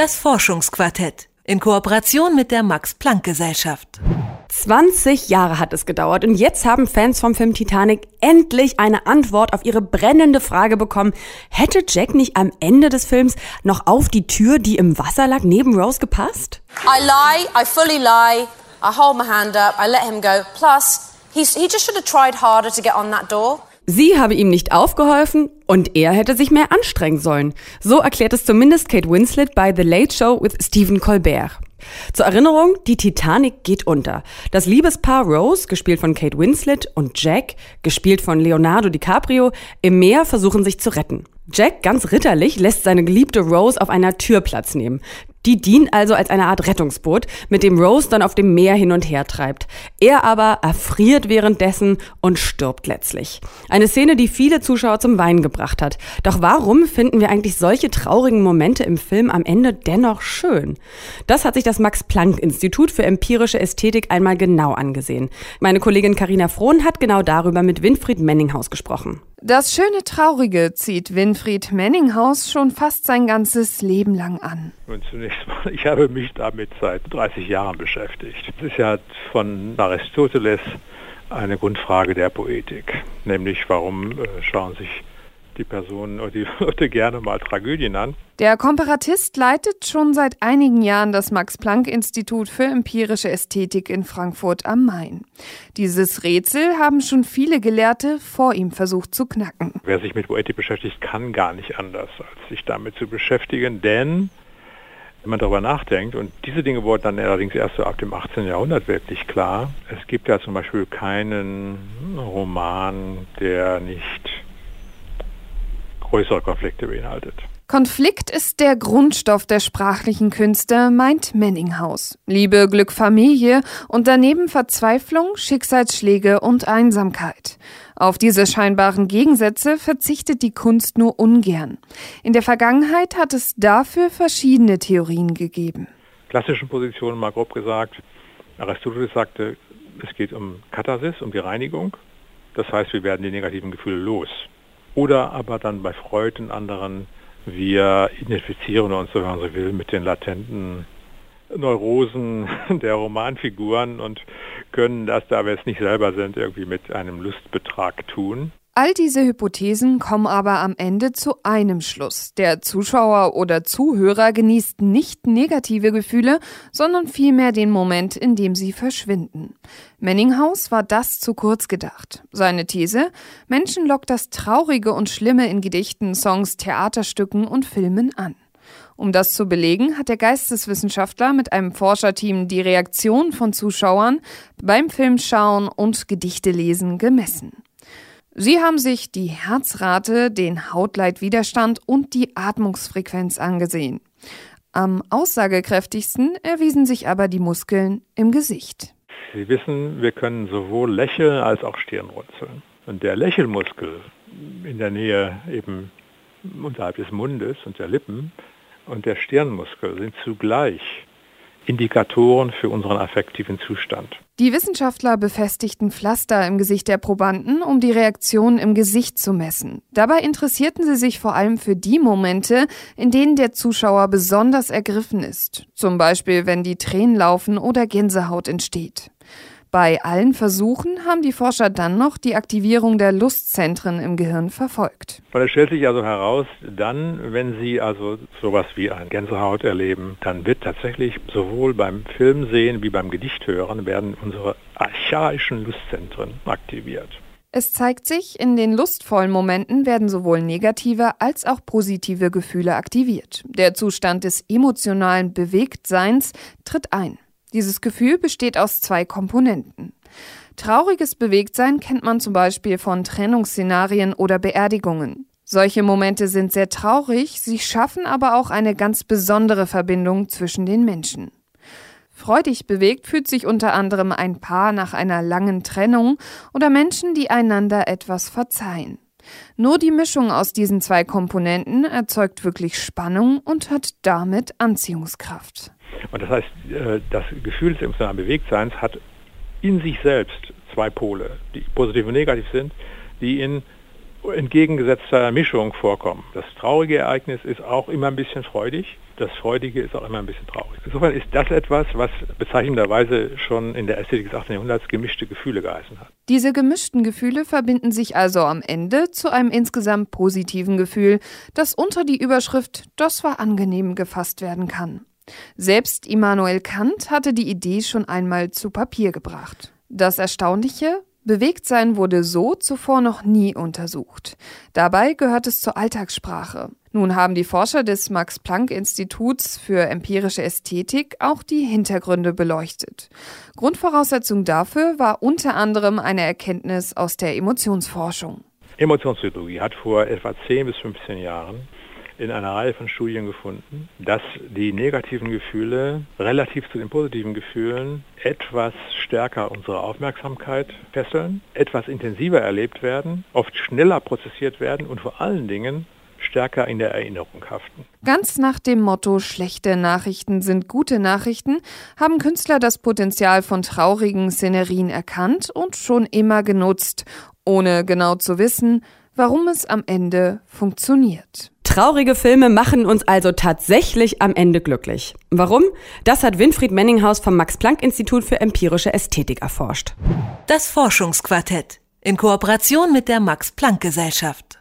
Das Forschungsquartett in Kooperation mit der Max-Planck-Gesellschaft. 20 Jahre hat es gedauert und jetzt haben Fans vom Film Titanic endlich eine Antwort auf ihre brennende Frage bekommen. Hätte Jack nicht am Ende des Films noch auf die Tür, die im Wasser lag, neben Rose gepasst? I lie, I fully lie, I hold my hand up, I let him go. Plus, he's, he just should have tried harder to get on that door. Sie habe ihm nicht aufgeholfen und er hätte sich mehr anstrengen sollen. So erklärt es zumindest Kate Winslet bei The Late Show with Stephen Colbert. Zur Erinnerung, die Titanic geht unter. Das Liebespaar Rose, gespielt von Kate Winslet, und Jack, gespielt von Leonardo DiCaprio, im Meer versuchen sich zu retten. Jack, ganz ritterlich, lässt seine geliebte Rose auf einer Tür Platz nehmen. Die dient also als eine Art Rettungsboot, mit dem Rose dann auf dem Meer hin und her treibt. Er aber erfriert währenddessen und stirbt letztlich. Eine Szene, die viele Zuschauer zum Weinen gebracht hat. Doch warum finden wir eigentlich solche traurigen Momente im Film am Ende dennoch schön? Das hat sich das Max-Planck-Institut für empirische Ästhetik einmal genau angesehen. Meine Kollegin Karina Frohn hat genau darüber mit Winfried Menninghaus gesprochen. Das schöne Traurige zieht Winfried Menninghaus schon fast sein ganzes Leben lang an. Und zunächst mal, ich habe mich damit seit 30 Jahren beschäftigt. Es ist ja von Aristoteles eine Grundfrage der Poetik, nämlich warum äh, schauen sich die Personen oder die Leute gerne mal Tragödien an. Der Komparatist leitet schon seit einigen Jahren das Max-Planck-Institut für empirische Ästhetik in Frankfurt am Main. Dieses Rätsel haben schon viele Gelehrte vor ihm versucht zu knacken. Wer sich mit Poetik beschäftigt, kann gar nicht anders, als sich damit zu beschäftigen, denn wenn man darüber nachdenkt, und diese Dinge wurden dann allerdings erst so ab dem 18. Jahrhundert wirklich klar, es gibt ja zum Beispiel keinen Roman, der nicht größere Konflikte beinhaltet. Konflikt ist der Grundstoff der sprachlichen Künste, meint Menninghaus. Liebe, Glück, Familie und daneben Verzweiflung, Schicksalsschläge und Einsamkeit. Auf diese scheinbaren Gegensätze verzichtet die Kunst nur ungern. In der Vergangenheit hat es dafür verschiedene Theorien gegeben. Klassischen Positionen mal grob gesagt, Aristoteles sagte, es geht um Katharsis, um die Reinigung. Das heißt, wir werden die negativen Gefühle los. Oder aber dann bei Freud und anderen, wir identifizieren uns, wenn man so will, mit den latenten Neurosen der Romanfiguren und können das, da wir es nicht selber sind, irgendwie mit einem Lustbetrag tun. All diese Hypothesen kommen aber am Ende zu einem Schluss. Der Zuschauer oder Zuhörer genießt nicht negative Gefühle, sondern vielmehr den Moment, in dem sie verschwinden. Menninghaus war das zu kurz gedacht. Seine These, Menschen lockt das Traurige und Schlimme in Gedichten, Songs, Theaterstücken und Filmen an. Um das zu belegen, hat der Geisteswissenschaftler mit einem Forscherteam die Reaktion von Zuschauern beim Filmschauen und Gedichtelesen gemessen. Sie haben sich die Herzrate, den Hautleitwiderstand und die Atmungsfrequenz angesehen. Am aussagekräftigsten erwiesen sich aber die Muskeln im Gesicht. Sie wissen, wir können sowohl lächeln als auch Stirnrunzeln. Und der Lächelmuskel in der Nähe eben unterhalb des Mundes und der Lippen und der Stirnmuskel sind zugleich Indikatoren für unseren affektiven Zustand. Die Wissenschaftler befestigten Pflaster im Gesicht der Probanden, um die Reaktionen im Gesicht zu messen. Dabei interessierten sie sich vor allem für die Momente, in denen der Zuschauer besonders ergriffen ist. Zum Beispiel, wenn die Tränen laufen oder Gänsehaut entsteht. Bei allen Versuchen haben die Forscher dann noch die Aktivierung der Lustzentren im Gehirn verfolgt. Und es stellt sich also heraus, dann, wenn Sie also sowas wie ein Gänsehaut erleben, dann wird tatsächlich sowohl beim Filmsehen wie beim Gedichthören werden unsere archaischen Lustzentren aktiviert. Es zeigt sich, in den lustvollen Momenten werden sowohl negative als auch positive Gefühle aktiviert. Der Zustand des emotionalen Bewegtseins tritt ein. Dieses Gefühl besteht aus zwei Komponenten. Trauriges Bewegtsein kennt man zum Beispiel von Trennungsszenarien oder Beerdigungen. Solche Momente sind sehr traurig, sie schaffen aber auch eine ganz besondere Verbindung zwischen den Menschen. Freudig bewegt fühlt sich unter anderem ein Paar nach einer langen Trennung oder Menschen, die einander etwas verzeihen. Nur die Mischung aus diesen zwei Komponenten erzeugt wirklich Spannung und hat damit Anziehungskraft. Und das heißt, äh, das Gefühl des emotionalen Bewegtseins hat in sich selbst zwei Pole, die positiv und negativ sind, die in entgegengesetzter Mischung vorkommen. Das traurige Ereignis ist auch immer ein bisschen freudig, das Freudige ist auch immer ein bisschen traurig. Insofern ist das etwas, was bezeichnenderweise schon in der Ästhetik des 18. Jahrhunderts gemischte Gefühle geheißen hat. Diese gemischten Gefühle verbinden sich also am Ende zu einem insgesamt positiven Gefühl, das unter die Überschrift Das war angenehm gefasst werden kann. Selbst Immanuel Kant hatte die Idee schon einmal zu Papier gebracht. Das Erstaunliche, Bewegtsein wurde so zuvor noch nie untersucht. Dabei gehört es zur Alltagssprache. Nun haben die Forscher des Max Planck Instituts für empirische Ästhetik auch die Hintergründe beleuchtet. Grundvoraussetzung dafür war unter anderem eine Erkenntnis aus der Emotionsforschung. Emotionspsychologie hat vor etwa 10 bis 15 Jahren in einer Reihe von Studien gefunden, dass die negativen Gefühle relativ zu den positiven Gefühlen etwas stärker unsere Aufmerksamkeit fesseln, etwas intensiver erlebt werden, oft schneller prozessiert werden und vor allen Dingen stärker in der Erinnerung haften. Ganz nach dem Motto schlechte Nachrichten sind gute Nachrichten haben Künstler das Potenzial von traurigen Szenerien erkannt und schon immer genutzt, ohne genau zu wissen, warum es am Ende funktioniert. Traurige Filme machen uns also tatsächlich am Ende glücklich. Warum? Das hat Winfried Menninghaus vom Max-Planck-Institut für empirische Ästhetik erforscht. Das Forschungsquartett in Kooperation mit der Max-Planck-Gesellschaft.